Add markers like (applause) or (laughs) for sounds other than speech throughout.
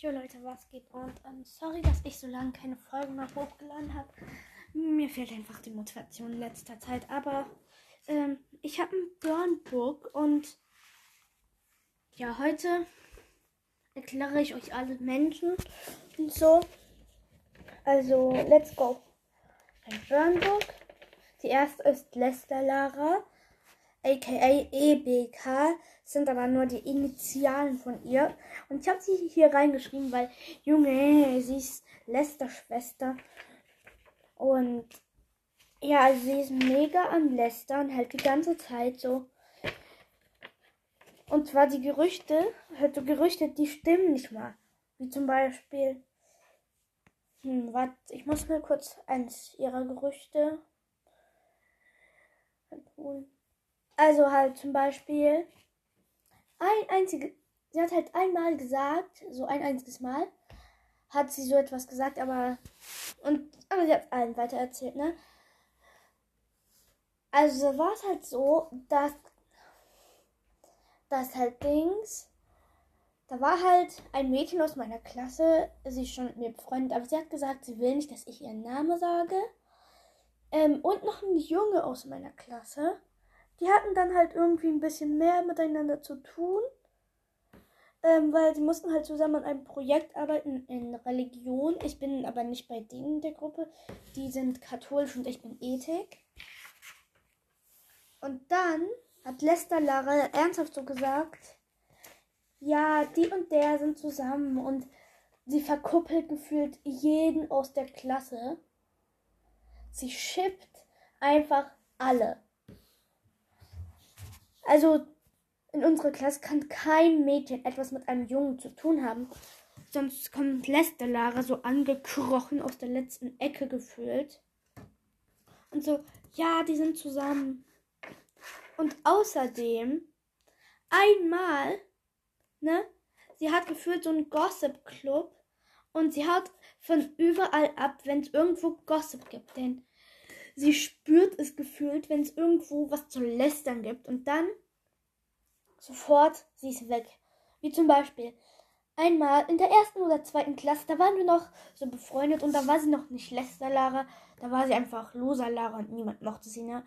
Jo Leute, was geht? Und ähm, sorry, dass ich so lange keine Folgen mehr hochgeladen habe. Mir fehlt einfach die Motivation in letzter Zeit. Aber ähm, ich habe ein Burnbook und ja, heute erkläre ich euch alle Menschen und so. Also, let's go. Ein Burnbook. Die erste ist Lester Lara, aka EBK, sind aber nur die Initialen von ihr. Und ich habe sie hier reingeschrieben, weil, Junge, sie ist Lester Schwester. Und ja, also sie ist mega am Lester und hält die ganze Zeit so. Und zwar die Gerüchte, halt so Gerüchte, die stimmen nicht mal. Wie zum Beispiel, hm, warte, ich muss mal kurz eins ihrer Gerüchte holen. Also halt zum Beispiel, ein einziges, sie hat halt einmal gesagt, so ein einziges Mal, hat sie so etwas gesagt, aber, und, aber sie hat allen weiter erzählt, ne? Also war es halt so, dass, dass halt Dings, da war halt ein Mädchen aus meiner Klasse, sie ist schon mit mir befreundet, aber sie hat gesagt, sie will nicht, dass ich ihren Namen sage. Ähm, und noch ein Junge aus meiner Klasse. Die hatten dann halt irgendwie ein bisschen mehr miteinander zu tun. Ähm, weil sie mussten halt zusammen an einem Projekt arbeiten in Religion. Ich bin aber nicht bei denen der Gruppe. Die sind katholisch und ich bin Ethik. Und dann hat Lester Lara ernsthaft so gesagt, ja, die und der sind zusammen und sie verkuppelt gefühlt jeden aus der Klasse. Sie schippt einfach alle. Also in unserer Klasse kann kein Mädchen etwas mit einem Jungen zu tun haben. Sonst kommt Lester Lara so angekrochen aus der letzten Ecke gefühlt. Und so, ja, die sind zusammen. Und außerdem, einmal, ne, sie hat gefühlt so einen Gossip-Club und sie hat von überall ab, wenn es irgendwo Gossip gibt, denn sie spürt es gefühlt, wenn es irgendwo was zu lästern gibt und dann sofort sie ist weg. Wie zum Beispiel einmal in der ersten oder zweiten Klasse, da waren wir noch so befreundet und da war sie noch nicht Lester Lara, da war sie einfach Loser Lara und niemand mochte sie, ne?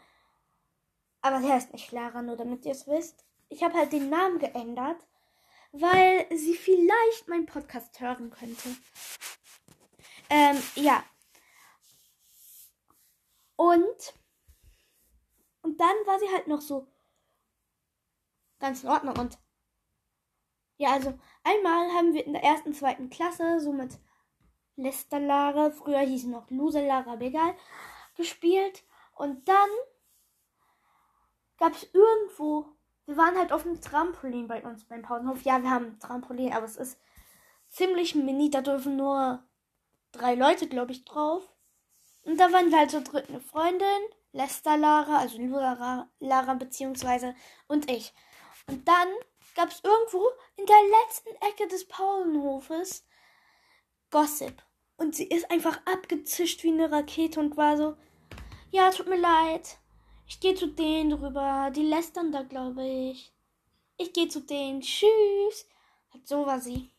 Aber sie heißt nicht Lara, nur damit ihr es wisst. Ich habe halt den Namen geändert, weil sie vielleicht meinen Podcast hören könnte. Ähm, ja. Und, und dann war sie halt noch so ganz in Ordnung. Und ja, also einmal haben wir in der ersten, zweiten Klasse so mit Lester Lara, früher hieß noch Loser Lara, egal, gespielt. Und dann gab es irgendwo, wir waren halt auf dem Trampolin bei uns beim Pausenhof. Ja, wir haben ein Trampolin, aber es ist ziemlich mini, da dürfen nur drei Leute, glaube ich, drauf. Und da waren wir halt so dritt eine Freundin, Lester Lara, also Lara, Lara beziehungsweise und ich. Und dann gab es irgendwo in der letzten Ecke des Pausenhofes Gossip. Und sie ist einfach abgezischt wie eine Rakete und war so, ja, tut mir leid. Ich gehe zu denen rüber. Die lästern da, glaube ich. Ich gehe zu denen. Tschüss. So war sie.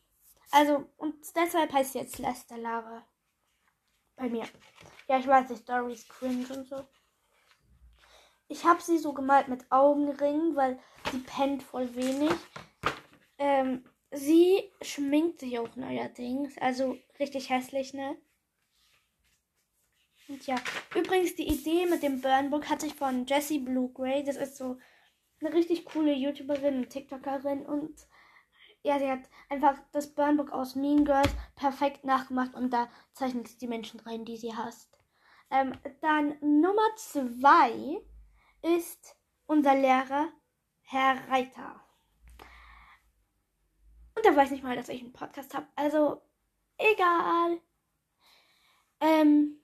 Also, und deshalb heißt sie jetzt Lester Lara. Bei mir. Ja, ich weiß, die Story ist cringe und so. Ich habe sie so gemalt mit Augenringen, weil sie pennt voll wenig. Ähm, sie schminkt sich auch neuerdings. Also richtig hässlich, ne? Und ja, übrigens die Idee mit dem Burnbook hatte ich von Jessie Blue Gray. Das ist so eine richtig coole YouTuberin und TikTokerin und ja, sie hat einfach das Burnbook aus Mean Girls perfekt nachgemacht und da zeichnet sie die Menschen rein, die sie hasst. Ähm, dann Nummer zwei ist unser Lehrer, Herr Reiter. Und er weiß nicht mal, dass ich einen Podcast habe. Also, egal. Ähm,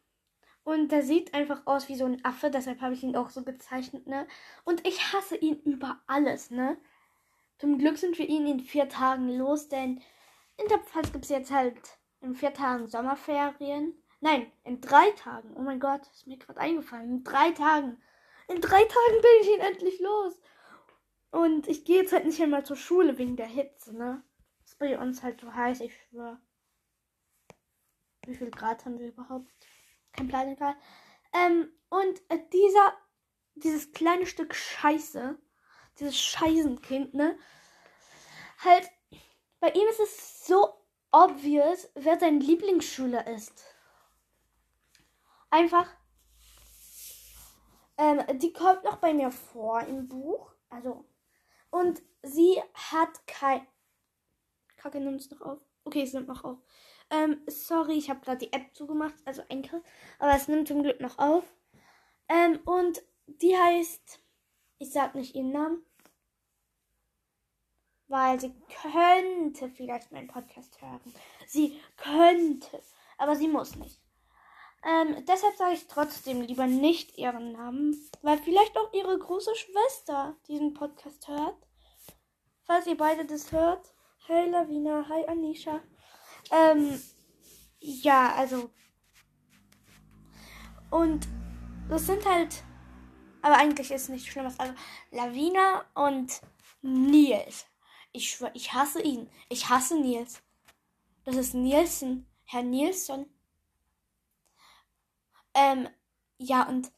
und der sieht einfach aus wie so ein Affe, deshalb habe ich ihn auch so gezeichnet, ne? Und ich hasse ihn über alles, ne? Zum Glück sind wir ihn in vier Tagen los, denn in der Pfalz gibt es jetzt halt in vier Tagen Sommerferien. Nein, in drei Tagen. Oh mein Gott, ist mir gerade eingefallen. In drei Tagen. In drei Tagen bin ich ihn endlich los. Und ich gehe jetzt halt nicht einmal zur Schule wegen der Hitze, ne? Das bei uns halt so heiß, ich schwöre. Wie viel Grad haben wir überhaupt? Kein Plan, egal. Ähm, und äh, dieser, dieses kleine Stück Scheiße, dieses Scheißenkind, ne? Halt, bei ihm ist es so obvious, wer sein Lieblingsschüler ist. Einfach. Ähm, die kommt noch bei mir vor im Buch. Also. Und sie hat kein. Kacke, nimmt es noch auf. Okay, es nimmt noch auf. Ähm, sorry, ich habe gerade die App zugemacht, also Enkel. Aber es nimmt zum Glück noch auf. Ähm, und die heißt. Ich sag nicht ihren Namen. Weil sie könnte vielleicht meinen Podcast hören. Sie könnte. Aber sie muss nicht. Ähm, deshalb sage ich trotzdem lieber nicht ihren Namen, weil vielleicht auch ihre große Schwester diesen Podcast hört. Falls ihr beide das hört. Hey Lavina, hi Anisha. Ähm, ja, also. Und das sind halt. Aber eigentlich ist es nicht schlimm. Also Lavina und Nils. Ich schwör, ich hasse ihn. Ich hasse Nils. Das ist Nielsen. Herr Nielsen. Ähm, ja, und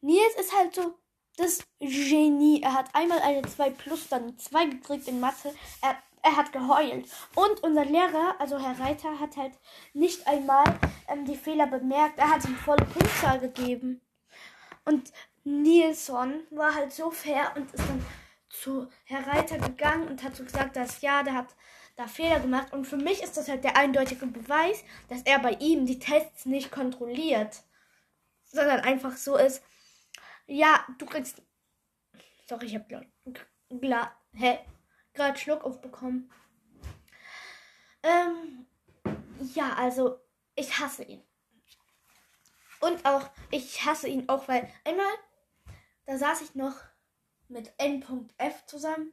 Nils ist halt so das Genie. Er hat einmal eine 2 plus, dann 2 gekriegt in Mathe. Er, er hat geheult. Und unser Lehrer, also Herr Reiter, hat halt nicht einmal ähm, die Fehler bemerkt. Er hat ihm volle Punktzahl gegeben. Und Nilsson war halt so fair und ist dann zu Herr Reiter gegangen und hat so gesagt, dass ja, der hat da Fehler gemacht. Und für mich ist das halt der eindeutige Beweis, dass er bei ihm die Tests nicht kontrolliert sondern einfach so ist, ja, du kriegst. Sorry, ich hab hä? Gerade Schluck aufbekommen. Ähm, ja, also, ich hasse ihn. Und auch, ich hasse ihn auch, weil einmal, da saß ich noch mit N.F zusammen.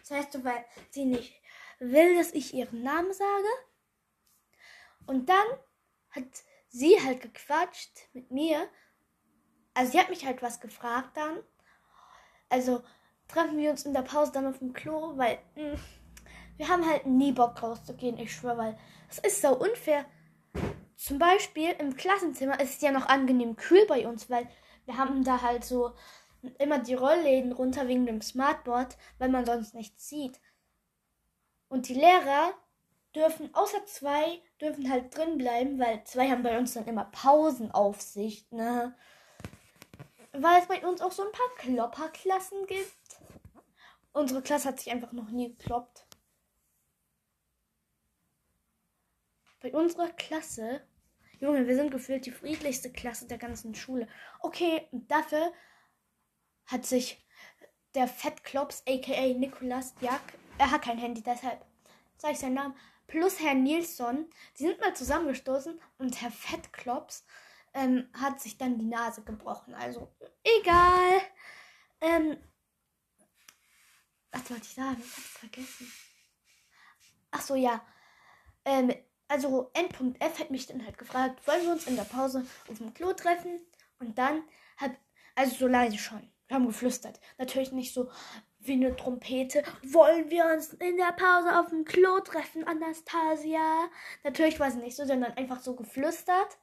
Das heißt, weil sie nicht will, dass ich ihren Namen sage. Und dann hat sie halt gequatscht mit mir. Also sie hat mich halt was gefragt dann. Also treffen wir uns in der Pause dann auf dem Klo, weil mh, hm, wir haben halt nie Bock rauszugehen, ich schwöre, weil es ist so unfair. Zum Beispiel im Klassenzimmer ist es ja noch angenehm kühl bei uns, weil wir haben da halt so immer die Rollläden runter wegen dem Smartboard, weil man sonst nichts sieht. Und die Lehrer dürfen, außer zwei, dürfen halt drin bleiben, weil zwei haben bei uns dann immer Pausenaufsicht, ne? Weil es bei uns auch so ein paar Klopperklassen gibt. Unsere Klasse hat sich einfach noch nie gekloppt. Bei unserer Klasse, Junge, wir sind gefühlt die friedlichste Klasse der ganzen Schule. Okay, dafür hat sich der Fettklops, aka Nikolas Jack, er hat kein Handy, deshalb sage ich seinen Namen, plus Herr Nilsson, die sind mal zusammengestoßen und Herr Fettklops ähm, hat sich dann die Nase gebrochen. Also egal. Ähm, was wollte ich sagen? Ich hab's vergessen. Ach so, ja. Ähm, also N.F hat mich dann halt gefragt, wollen wir uns in der Pause auf dem Klo treffen? Und dann hat, also so leise schon. Wir haben geflüstert. Natürlich nicht so, wie eine Trompete. Wollen wir uns in der Pause auf dem Klo treffen, Anastasia? Natürlich war es nicht so, sondern einfach so geflüstert.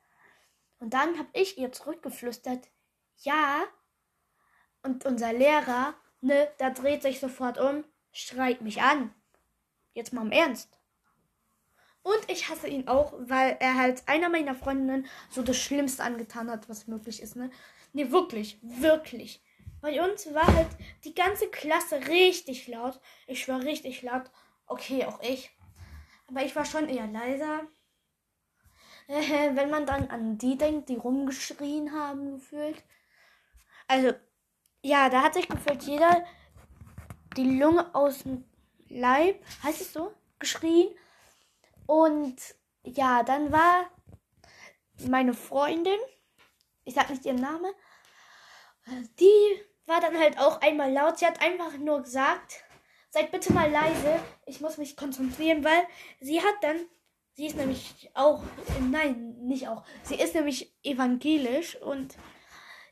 Und dann habe ich ihr zurückgeflüstert, ja. Und unser Lehrer, ne, da dreht sich sofort um, schreit mich an. Jetzt mal im Ernst. Und ich hasse ihn auch, weil er halt einer meiner Freundinnen so das Schlimmste angetan hat, was möglich ist, ne? Ne, wirklich, wirklich. Bei uns war halt die ganze Klasse richtig laut. Ich war richtig laut. Okay, auch ich. Aber ich war schon eher leiser. Wenn man dann an die denkt, die rumgeschrien haben, gefühlt. Also, ja, da hat sich gefühlt jeder die Lunge aus dem Leib, heißt es so, geschrien. Und ja, dann war meine Freundin, ich sag nicht ihren Namen, die war dann halt auch einmal laut. Sie hat einfach nur gesagt, seid bitte mal leise, ich muss mich konzentrieren, weil sie hat dann, sie ist nämlich auch, nein, nicht auch, sie ist nämlich evangelisch und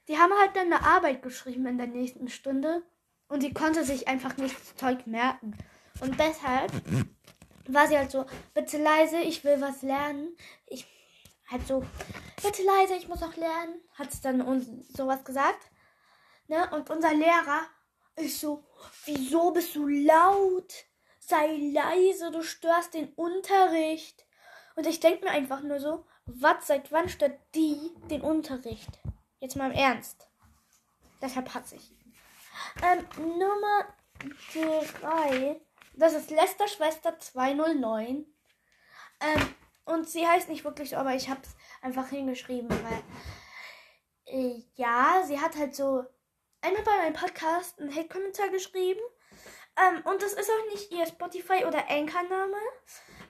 die haben halt dann eine Arbeit geschrieben in der nächsten Stunde und sie konnte sich einfach nicht das Zeug merken. Und deshalb war sie halt so, bitte leise, ich will was lernen. Ich halt so, bitte leise, ich muss auch lernen. Hat sie dann uns sowas gesagt. Ne? Und unser Lehrer ist so, wieso bist du laut? Sei leise, du störst den Unterricht. Und ich denke mir einfach nur so, was, seit wann stört die den Unterricht? Jetzt mal im Ernst. Deshalb hasse ich. Ähm, Nummer 3. Das ist Lester Schwester 209. Ähm, und sie heißt nicht wirklich so, aber ich habe es einfach hingeschrieben, weil. Äh, ja, sie hat halt so einmal bei meinem Podcast einen Hate-Kommentar geschrieben. Ähm, und das ist auch nicht ihr Spotify- oder Anchor-Name.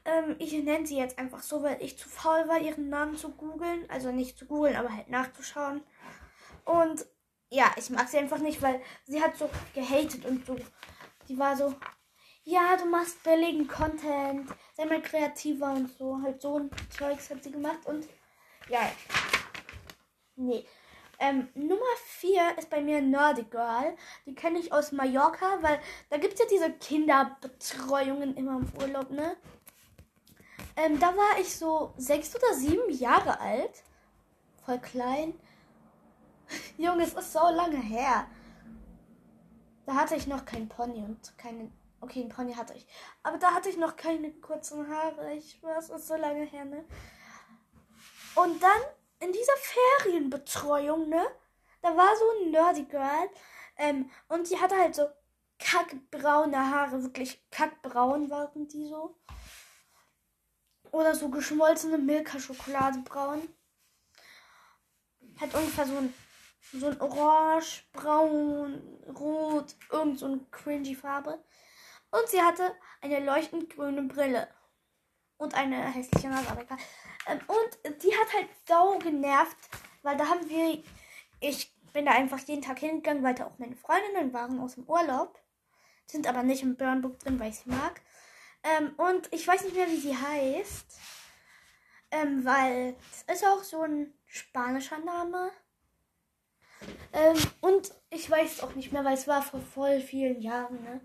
Ähm, ich nenne sie jetzt einfach so, weil ich zu faul war, ihren Namen zu googeln. Also nicht zu googeln, aber halt nachzuschauen. Und ja, ich mag sie einfach nicht, weil sie hat so gehatet und so. Die war so, ja, du machst billigen Content, sei mal kreativer und so. Halt so ein Zeugs hat sie gemacht und ja. Nee. Ähm, Nummer 4 ist bei mir Nerdy Girl. Die kenne ich aus Mallorca, weil da gibt es ja diese Kinderbetreuungen immer im Urlaub, ne? Ähm, da war ich so sechs oder sieben Jahre alt. Voll klein. (laughs) Junge, es ist so lange her. Da hatte ich noch keinen Pony und keine. Okay, einen Pony hatte ich. Aber da hatte ich noch keine kurzen Haare. Ich weiß, es ist so lange her, ne? Und dann in dieser Ferienbetreuung, ne? Da war so ein Nerdy Girl. Ähm, und die hatte halt so kackbraune Haare. Wirklich kackbraun waren die so. Oder so geschmolzene Milka-Schokoladebraun. Hat ungefähr so ein so ein Orange, Braun, Rot, irgend so eine cringy Farbe. Und sie hatte eine leuchtend grüne Brille. Und eine hässliche Nase, aber egal. Ähm, und die hat halt sau genervt, weil da haben wir, ich bin da einfach jeden Tag hingegangen, weil da auch meine Freundinnen waren aus dem Urlaub. Sind aber nicht im Burnbook drin, weil ich sie mag. Ähm, und ich weiß nicht mehr, wie sie heißt. Ähm, weil es ist auch so ein spanischer Name. Ähm, und ich weiß auch nicht mehr, weil es war vor voll vielen Jahren, ne?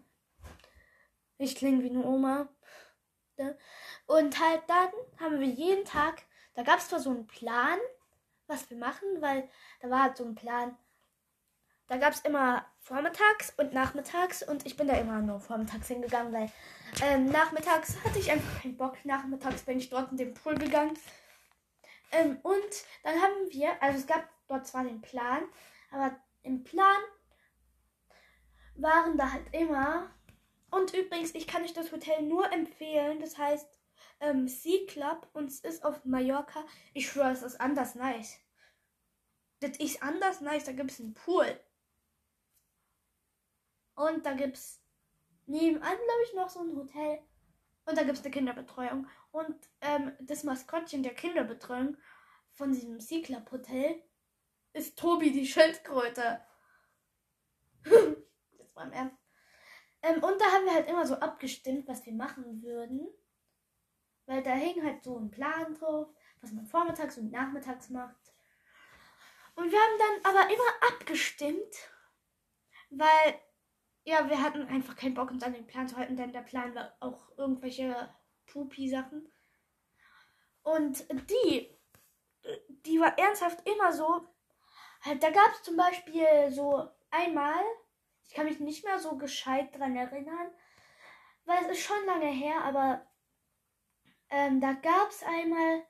Ich klinge wie eine Oma. Ne? Und halt dann haben wir jeden Tag, da gab es zwar so einen Plan, was wir machen, weil da war halt so ein Plan. Da gab es immer vormittags und nachmittags und ich bin da immer nur vormittags hingegangen, weil ähm, nachmittags hatte ich einfach keinen Bock. Nachmittags bin ich dort in den Pool gegangen. Ähm, und dann haben wir, also es gab dort zwar den Plan, aber im Plan waren da halt immer. Und übrigens, ich kann euch das Hotel nur empfehlen. Das heißt ähm, Sea Club und es ist auf Mallorca. Ich schwöre, es ist anders nice. Das ist anders nice. Da gibt es einen Pool. Und da gibt es nebenan, glaube ich, noch so ein Hotel. Und da gibt es eine Kinderbetreuung. Und ähm, das Maskottchen der Kinderbetreuung von diesem Sea Club Hotel ist Tobi die Schildkröte. (laughs) das war im Ernst. Ähm, und da haben wir halt immer so abgestimmt, was wir machen würden. Weil da hing halt so ein Plan drauf, was man vormittags und nachmittags macht. Und wir haben dann aber immer abgestimmt, weil ja, wir hatten einfach keinen Bock, uns an den Plan zu halten, denn der Plan war auch irgendwelche Pupi-Sachen. Und die, die war ernsthaft immer so, Halt, da gab es zum Beispiel so einmal, ich kann mich nicht mehr so gescheit dran erinnern, weil es ist schon lange her, aber ähm, da gab es einmal,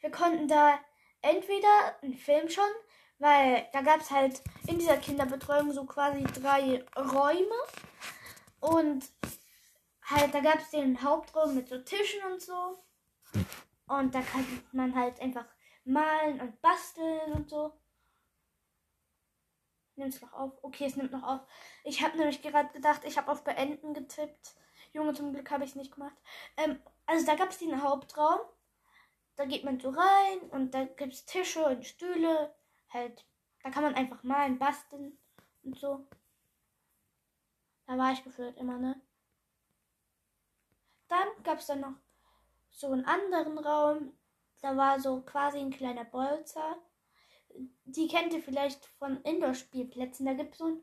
wir konnten da entweder einen Film schon, weil da gab es halt in dieser Kinderbetreuung so quasi drei Räume und halt da gab es den Hauptraum mit so Tischen und so und da kann man halt einfach malen und basteln und so. Nimmt es noch auf? Okay, es nimmt noch auf. Ich habe nämlich gerade gedacht, ich habe auf Beenden getippt. Junge, zum Glück habe ich es nicht gemacht. Ähm, also da gab es den Hauptraum. Da geht man so rein und da gibt es Tische und Stühle. Halt, da kann man einfach malen, basteln und so. Da war ich gefühlt immer, ne? Dann gab es dann noch so einen anderen Raum. Da war so quasi ein kleiner Bolzer die kennt ihr vielleicht von Indoor-Spielplätzen. Da gibt es so einen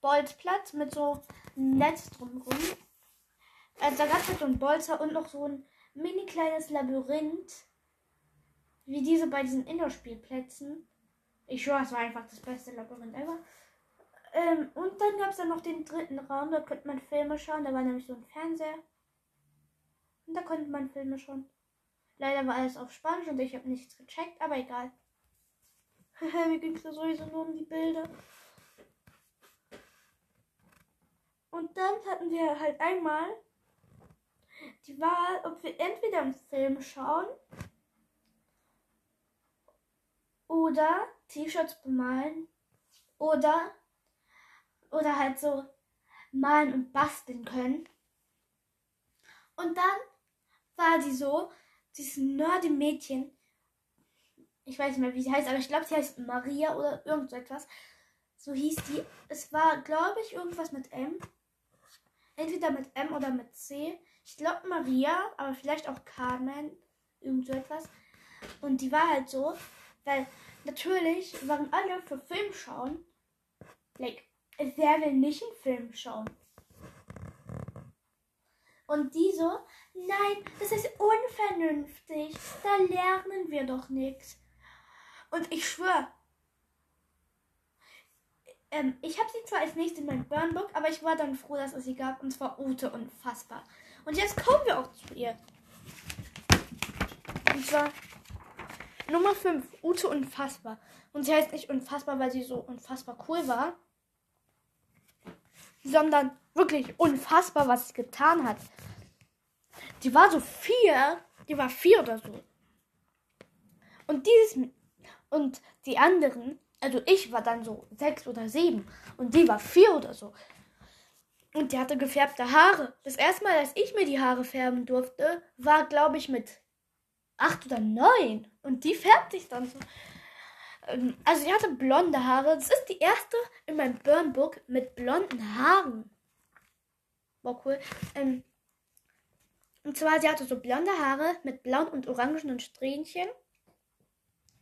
Bolzplatz mit so einem Netz drumherum. Also da gab es halt so ein Bolzer und noch so ein mini kleines Labyrinth. Wie diese bei diesen Indoor-Spielplätzen. Ich schwöre, es war einfach das beste Labyrinth ever. Ähm, und dann gab es dann noch den dritten Raum, da konnte man Filme schauen. Da war nämlich so ein Fernseher. Und da konnte man Filme schauen. Leider war alles auf Spanisch und ich habe nichts gecheckt, aber egal. Mir ging es da sowieso nur um die Bilder. Und dann hatten wir halt einmal die Wahl, ob wir entweder einen Film schauen oder T-Shirts bemalen oder oder halt so malen und basteln können. Und dann war sie so, dieses nerdy Mädchen, ich weiß nicht mehr, wie sie heißt, aber ich glaube, sie heißt Maria oder irgend so etwas. So hieß die. Es war, glaube ich, irgendwas mit M. Entweder mit M oder mit C. Ich glaube Maria, aber vielleicht auch Carmen. Irgend so etwas. Und die war halt so, weil natürlich waren alle für Film schauen. Like, wer will nicht einen Film schauen? Und die so, nein, das ist unvernünftig. Da lernen wir doch nichts. Und ich schwöre, ähm, ich habe sie zwar als nächstes in meinem Burnbook, aber ich war dann froh, dass es sie gab. Und zwar Ute unfassbar. Und jetzt kommen wir auch zu ihr. Und zwar Nummer 5, Ute unfassbar. Und sie heißt nicht unfassbar, weil sie so unfassbar cool war, sondern wirklich unfassbar, was sie getan hat. Die war so vier, die war vier oder so. Und dieses und die anderen, also ich war dann so sechs oder sieben und die war vier oder so. Und die hatte gefärbte Haare. Das erste Mal, als ich mir die Haare färben durfte, war, glaube ich, mit acht oder neun. Und die färbt sich dann so. Ähm, also sie hatte blonde Haare. Das ist die erste in meinem Burnbook mit blonden Haaren. War cool. Ähm, und zwar, sie hatte so blonde Haare mit blauen und orangenen Strähnchen.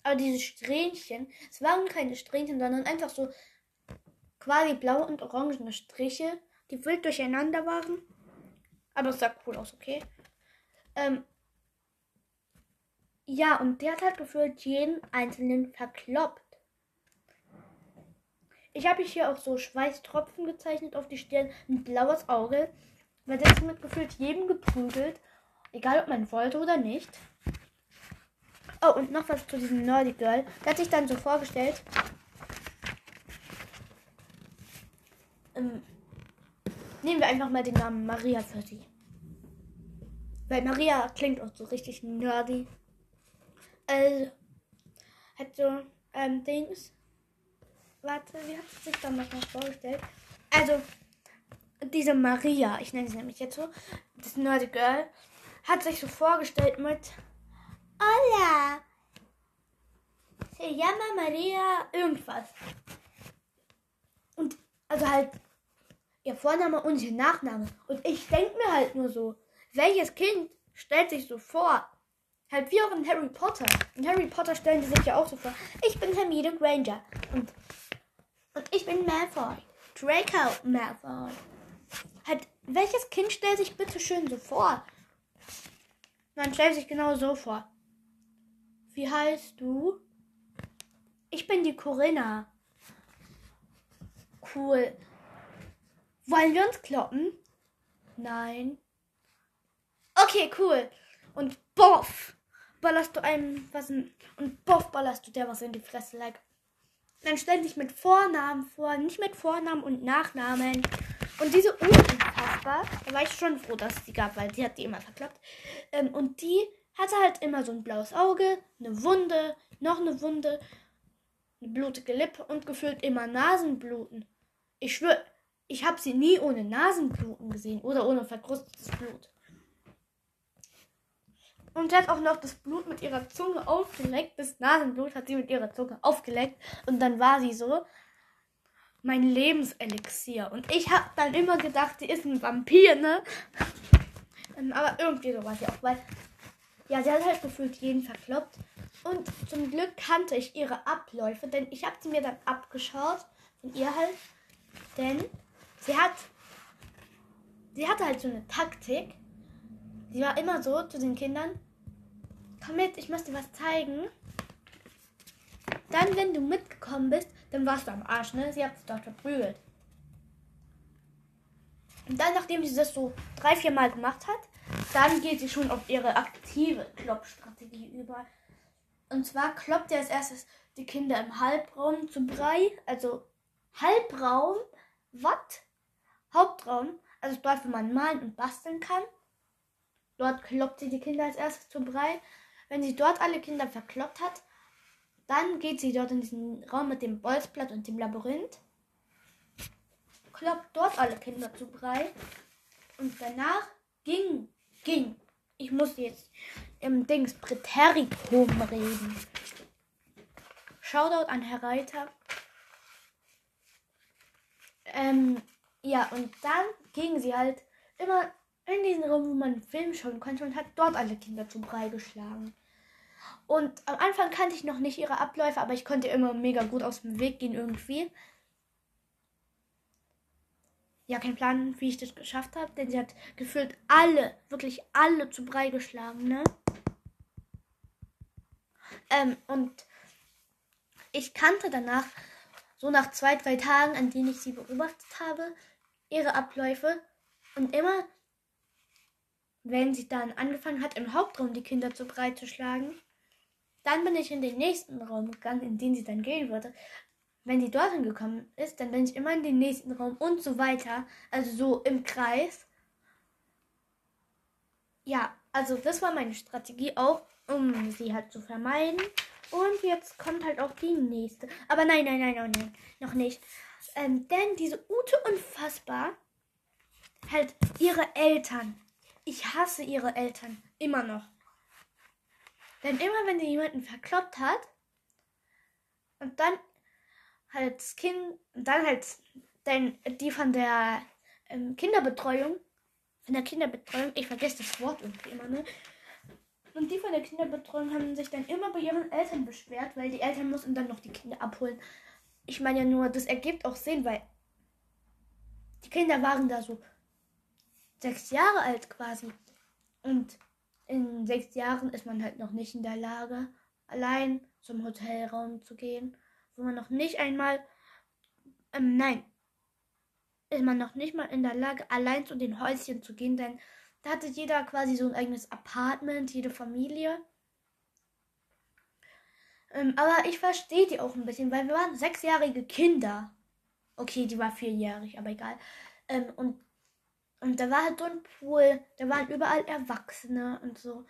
Aber diese Strähnchen, es waren keine Strähnchen, sondern einfach so quasi blaue und orangene Striche, die wild durcheinander waren. Aber es sah cool aus, okay? Ähm, ja, und der hat halt gefühlt jeden einzelnen verkloppt. Ich habe hier auch so Schweißtropfen gezeichnet auf die Stirn, ein blaues Auge, weil der ist mit gefühlt jedem geprügelt, egal ob man wollte oder nicht. Oh, und noch was zu diesem Nerdy Girl. Der hat sich dann so vorgestellt. Ähm, nehmen wir einfach mal den Namen Maria für sie. Weil Maria klingt auch so richtig nerdy. Also, hat so, ähm, Dings. Warte, wie hat sie sich dann noch vorgestellt? Also, diese Maria, ich nenne sie nämlich jetzt so, das Nerdy Girl, hat sich so vorgestellt mit Hola. Se llama Maria irgendwas. Und also halt ihr Vorname und ihr Nachname. Und ich denke mir halt nur so, welches Kind stellt sich so vor? Halt wie auch in Harry Potter. In Harry Potter stellen sie sich ja auch so vor. Ich bin Hermine Granger. Und, und ich bin Malfoy. Draco Malfoy. Halt, welches Kind stellt sich bitte schön so vor? Man stellt sich genau so vor. Wie heißt du? Ich bin die Corinna. Cool. Wollen wir uns kloppen? Nein. Okay, cool. Und boff, ballerst du einem was in, und boff, ballerst du der was in die Fresse, like. Dann stell dich mit Vornamen vor, nicht mit Vornamen und Nachnamen. Und diese unfassbar, da war ich schon froh, dass es die gab, weil die hat die immer verklappt. Ähm, und die hatte halt immer so ein blaues Auge, eine Wunde, noch eine Wunde, eine blutige Lippe und gefühlt immer Nasenbluten. Ich schwöre, ich habe sie nie ohne Nasenbluten gesehen oder ohne verkrustetes Blut. Und sie hat auch noch das Blut mit ihrer Zunge aufgeleckt. Das Nasenblut hat sie mit ihrer Zunge aufgeleckt. Und dann war sie so mein Lebenselixier. Und ich habe dann immer gedacht, sie ist ein Vampir, ne? (laughs) Aber irgendwie so war sie auch, weil ja, sie hat halt gefühlt jeden verkloppt. Und zum Glück kannte ich ihre Abläufe, denn ich habe sie mir dann abgeschaut von ihr halt. Denn sie hat sie hatte halt so eine Taktik. Sie war immer so zu den Kindern, komm mit, ich muss dir was zeigen. Dann, wenn du mitgekommen bist, dann warst du am Arsch, ne? Sie hat sich dort verprügelt. Und dann, nachdem sie das so drei, vier Mal gemacht hat, dann geht sie schon auf ihre aktive Kloppstrategie über. Und zwar kloppt sie als erstes die Kinder im Halbraum zu Brei. Also Halbraum, Watt, Hauptraum, also dort, wo man malen und basteln kann. Dort kloppt sie die Kinder als erstes zu Brei. Wenn sie dort alle Kinder verkloppt hat, dann geht sie dort in diesen Raum mit dem Bolzblatt und dem Labyrinth. Kloppt dort alle Kinder zu Brei. Und danach ging, ging. Ich muss jetzt im Dings Präterikum reden. Shoutout an Herr Reiter. Ähm, ja, und dann ging sie halt immer in diesen Raum, wo man Film schauen konnte und hat dort alle Kinder zu Brei geschlagen. Und am Anfang kannte ich noch nicht ihre Abläufe, aber ich konnte immer mega gut aus dem Weg gehen irgendwie. Ja, kein Plan, wie ich das geschafft habe, denn sie hat gefühlt alle, wirklich alle zu Brei geschlagen, ne? Ähm, und ich kannte danach, so nach zwei, drei Tagen, an denen ich sie beobachtet habe, ihre Abläufe. Und immer, wenn sie dann angefangen hat, im Hauptraum die Kinder zu breit zu schlagen, dann bin ich in den nächsten Raum gegangen, in den sie dann gehen würde. Wenn sie dorthin gekommen ist, dann bin ich immer in den nächsten Raum und so weiter. Also so im Kreis. Ja, also das war meine Strategie auch, um sie halt zu vermeiden. Und jetzt kommt halt auch die nächste. Aber nein, nein, nein, nein, nein noch nicht. Ähm, denn diese Ute unfassbar halt ihre Eltern. Ich hasse ihre Eltern immer noch. Denn immer wenn sie jemanden verkloppt hat und dann halt das Kind, dann halt denn die von der ähm, Kinderbetreuung, von der Kinderbetreuung, ich vergesse das Wort irgendwie immer, ne? Und die von der Kinderbetreuung haben sich dann immer bei ihren Eltern beschwert, weil die Eltern mussten dann noch die Kinder abholen. Ich meine ja nur, das ergibt auch Sinn, weil die Kinder waren da so sechs Jahre alt quasi. Und in sechs Jahren ist man halt noch nicht in der Lage, allein zum Hotelraum zu gehen, wo man noch nicht einmal, ähm, nein, ist man noch nicht mal in der Lage, allein zu den Häuschen zu gehen, denn da hatte jeder quasi so ein eigenes Apartment, jede Familie. Ähm, aber ich verstehe die auch ein bisschen, weil wir waren sechsjährige Kinder. Okay, die war vierjährig, aber egal. Ähm, und und da war halt so ein Pool, da waren überall Erwachsene und so.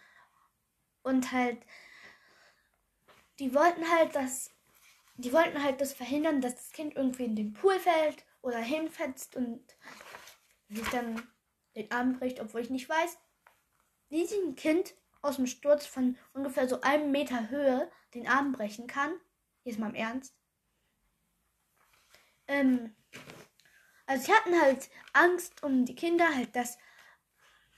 Und halt, die wollten halt das, die wollten halt das verhindern, dass das Kind irgendwie in den Pool fällt oder hinfetzt und sich dann den Arm bricht, obwohl ich nicht weiß, wie sich ein Kind aus dem Sturz von ungefähr so einem Meter Höhe den Arm brechen kann. Jetzt mal im Ernst. Ähm, also sie hatten halt Angst um die Kinder, halt, dass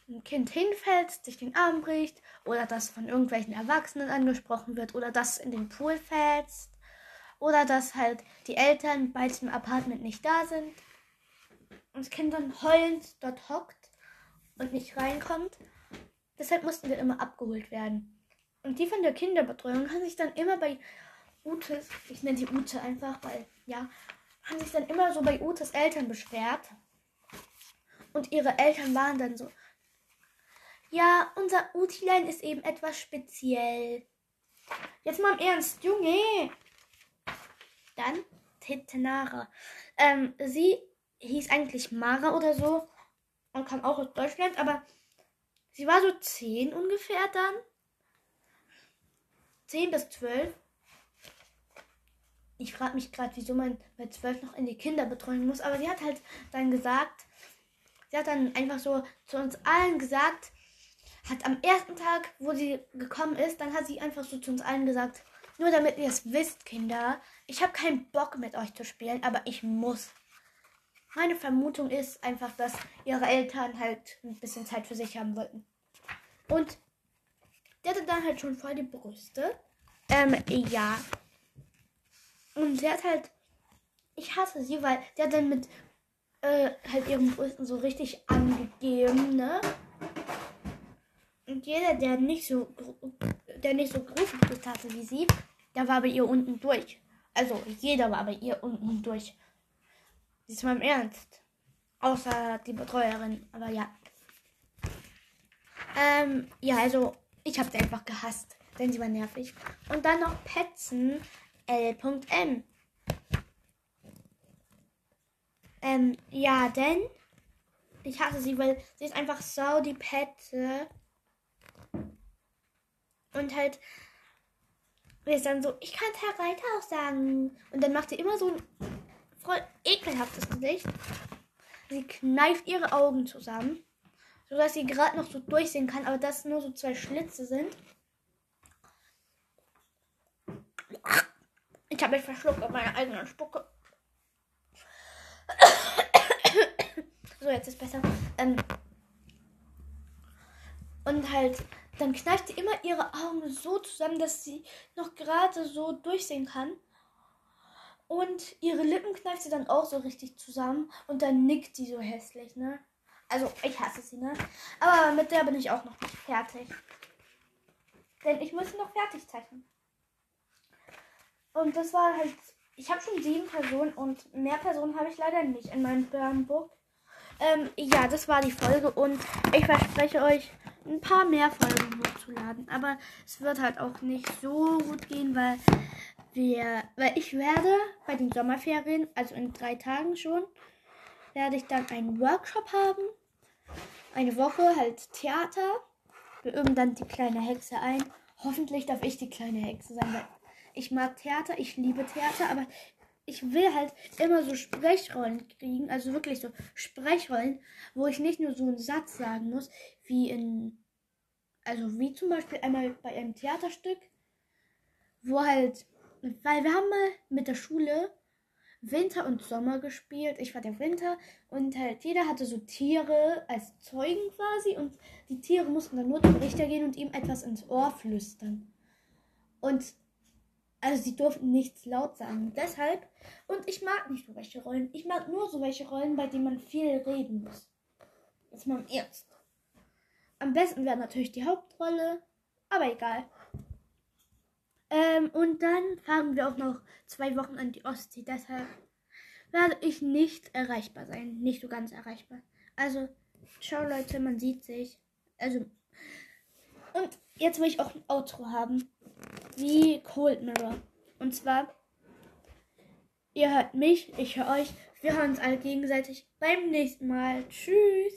ein Kind hinfällt, sich den Arm bricht oder dass von irgendwelchen Erwachsenen angesprochen wird oder dass in den Pool fällt oder dass halt die Eltern bei diesem Apartment nicht da sind und das Kind dann heulend dort hockt und nicht reinkommt. Deshalb mussten wir immer abgeholt werden. Und die von der Kinderbetreuung haben sich dann immer bei Ute, ich nenne sie Ute einfach, weil ja, haben sich dann immer so bei Utes Eltern beschwert. Und ihre Eltern waren dann so, ja, unser Utilein ist eben etwas speziell. Jetzt mal im Ernst, Junge. Dann Tetenara. Ähm, sie hieß eigentlich Mara oder so und kam auch aus Deutschland, aber sie war so zehn ungefähr dann. Zehn bis zwölf ich frage mich gerade, wieso man bei zwölf noch in die Kinderbetreuung muss. Aber sie hat halt dann gesagt, sie hat dann einfach so zu uns allen gesagt, hat am ersten Tag, wo sie gekommen ist, dann hat sie einfach so zu uns allen gesagt, nur damit ihr es wisst, Kinder, ich habe keinen Bock mit euch zu spielen, aber ich muss. Meine Vermutung ist einfach, dass ihre Eltern halt ein bisschen Zeit für sich haben wollten. Und der hatte dann halt schon voll die Brüste. Ähm, ja. Und sie hat halt. Ich hasse sie, weil sie hat dann mit äh, halt ihren Brüsten so richtig angegeben, ne? Und jeder, der nicht so, der nicht so große Brüste hatte wie sie, der war bei ihr unten durch. Also jeder war bei ihr unten durch. Diesmal im Ernst. Außer die Betreuerin, aber ja. Ähm, ja, also ich habe sie einfach gehasst, denn sie war nervig. Und dann noch Petzen L.M. Ähm, ja, denn ich hasse sie, weil sie ist einfach sau die Petze. Und halt, ist dann so, ich kann Herr Reiter auch sagen. Und dann macht sie immer so ein voll ekelhaftes Gesicht. Sie kneift ihre Augen zusammen, sodass sie gerade noch so durchsehen kann, aber das nur so zwei Schlitze sind. Ich habe mich verschluckt auf meine eigene Spucke. so, jetzt ist besser. Ähm und halt, dann kneift sie immer ihre Augen so zusammen, dass sie noch gerade so durchsehen kann. Und ihre Lippen kneift sie dann auch so richtig zusammen. Und dann nickt sie so hässlich, ne? Also, ich hasse sie, ne? Aber mit der bin ich auch noch nicht fertig. Denn ich muss noch fertig zeichnen. Und das war halt. Ich habe schon sieben Personen und mehr Personen habe ich leider nicht in meinem Burnbook. Ähm, ja, das war die Folge und ich verspreche euch, ein paar mehr Folgen hochzuladen. Aber es wird halt auch nicht so gut gehen, weil wir, weil ich werde bei den Sommerferien, also in drei Tagen schon, werde ich dann einen Workshop haben. Eine Woche halt Theater. Wir üben dann die kleine Hexe ein. Hoffentlich darf ich die kleine Hexe sein, weil ich mag Theater, ich liebe Theater, aber ich will halt immer so Sprechrollen kriegen, also wirklich so Sprechrollen, wo ich nicht nur so einen Satz sagen muss, wie in, also wie zum Beispiel einmal bei einem Theaterstück, wo halt, weil wir haben mal mit der Schule Winter und Sommer gespielt. Ich war der Winter und halt jeder hatte so Tiere als Zeugen quasi und die Tiere mussten dann nur zum Richter gehen und ihm etwas ins Ohr flüstern. Und also sie durften nichts laut sagen. Deshalb, und ich mag nicht so welche Rollen. Ich mag nur so welche Rollen, bei denen man viel reden muss. Jetzt mal im Ernst. Am besten wäre natürlich die Hauptrolle, aber egal. Ähm, und dann fahren wir auch noch zwei Wochen an die Ostsee. Deshalb werde ich nicht erreichbar sein. Nicht so ganz erreichbar. Also, ciao Leute, man sieht sich. Also, und jetzt will ich auch ein Outro haben. Wie Cold Mirror. Und zwar, ihr hört mich, ich höre euch. Wir hören uns alle gegenseitig beim nächsten Mal. Tschüss.